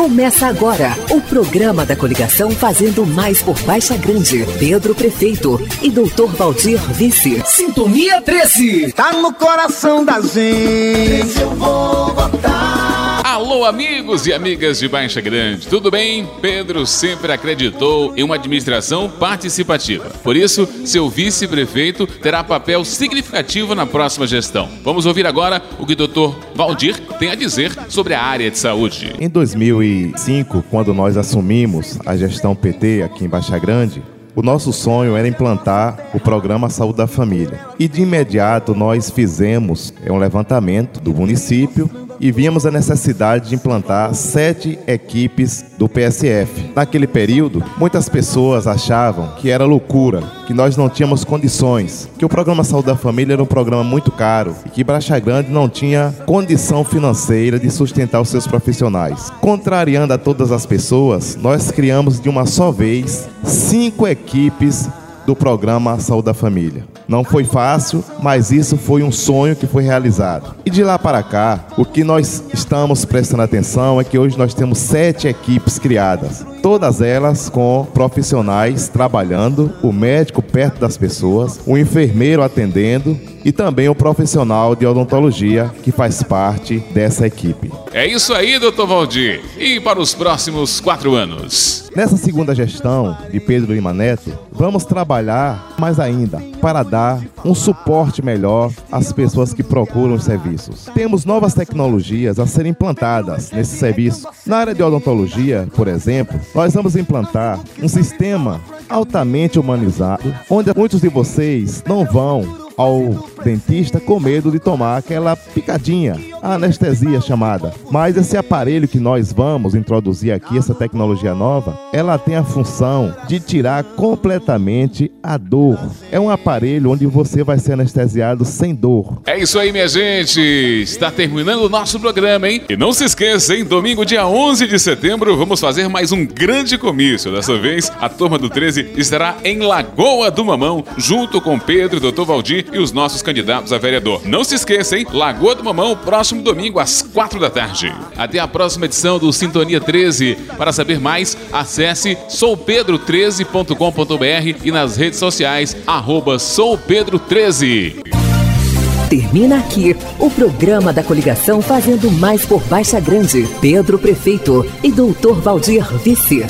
Começa agora o programa da coligação Fazendo Mais por Baixa Grande. Pedro Prefeito e Doutor Valdir Vice. Sintonia 13. Tá no coração da gente. Eu vou votar. Alô, amigos e amigas de Baixa Grande, tudo bem? Pedro sempre acreditou em uma administração participativa. Por isso, seu vice-prefeito terá papel significativo na próxima gestão. Vamos ouvir agora o que o Dr. Valdir tem a dizer sobre a área de saúde. Em 2005, quando nós assumimos a gestão PT aqui em Baixa Grande, o nosso sonho era implantar o programa Saúde da Família. E de imediato nós fizemos um levantamento do município e víamos a necessidade de implantar sete equipes do PSF. Naquele período, muitas pessoas achavam que era loucura, que nós não tínhamos condições, que o programa Saúde da Família era um programa muito caro e que Bracha Grande não tinha condição financeira de sustentar os seus profissionais. Contrariando a todas as pessoas, nós criamos de uma só vez cinco equipes do programa Saúde da Família. Não foi fácil, mas isso foi um sonho que foi realizado. E de lá para cá, o que nós estamos prestando atenção é que hoje nós temos sete equipes criadas, todas elas com profissionais trabalhando, o médico perto das pessoas, o enfermeiro atendendo e também o profissional de odontologia que faz parte dessa equipe. É isso aí, doutor Valdir. E para os próximos quatro anos? Nessa segunda gestão de Pedro Lima Neto, vamos trabalhar mais ainda para dar um suporte melhor às pessoas que procuram os serviços. Temos novas tecnologias a serem implantadas nesse serviço. Na área de odontologia, por exemplo, nós vamos implantar um sistema altamente humanizado, onde muitos de vocês não vão ao dentista com medo de tomar aquela picadinha, a anestesia chamada. Mas esse aparelho que nós vamos introduzir aqui, essa tecnologia nova, ela tem a função de tirar completamente a dor. É um aparelho onde você vai ser anestesiado sem dor. É isso aí, minha gente. Está terminando o nosso programa, hein? E não se esqueça, hein? Domingo, dia 11 de setembro, vamos fazer mais um grande comício. Dessa vez, a turma do 13 estará em Lagoa do Mamão, junto com Pedro, Dr. Valdir e os nossos candidatos a vereador. Não se esqueça, hein? Lagoa do Mamão, próximo domingo, às quatro da tarde. Até a próxima edição do Sintonia 13. Para saber mais, acesse soupedro13.com.br e nas redes sociais, arroba soupedro13. Termina aqui o programa da coligação Fazendo Mais por Baixa Grande. Pedro Prefeito e Doutor Valdir Vice.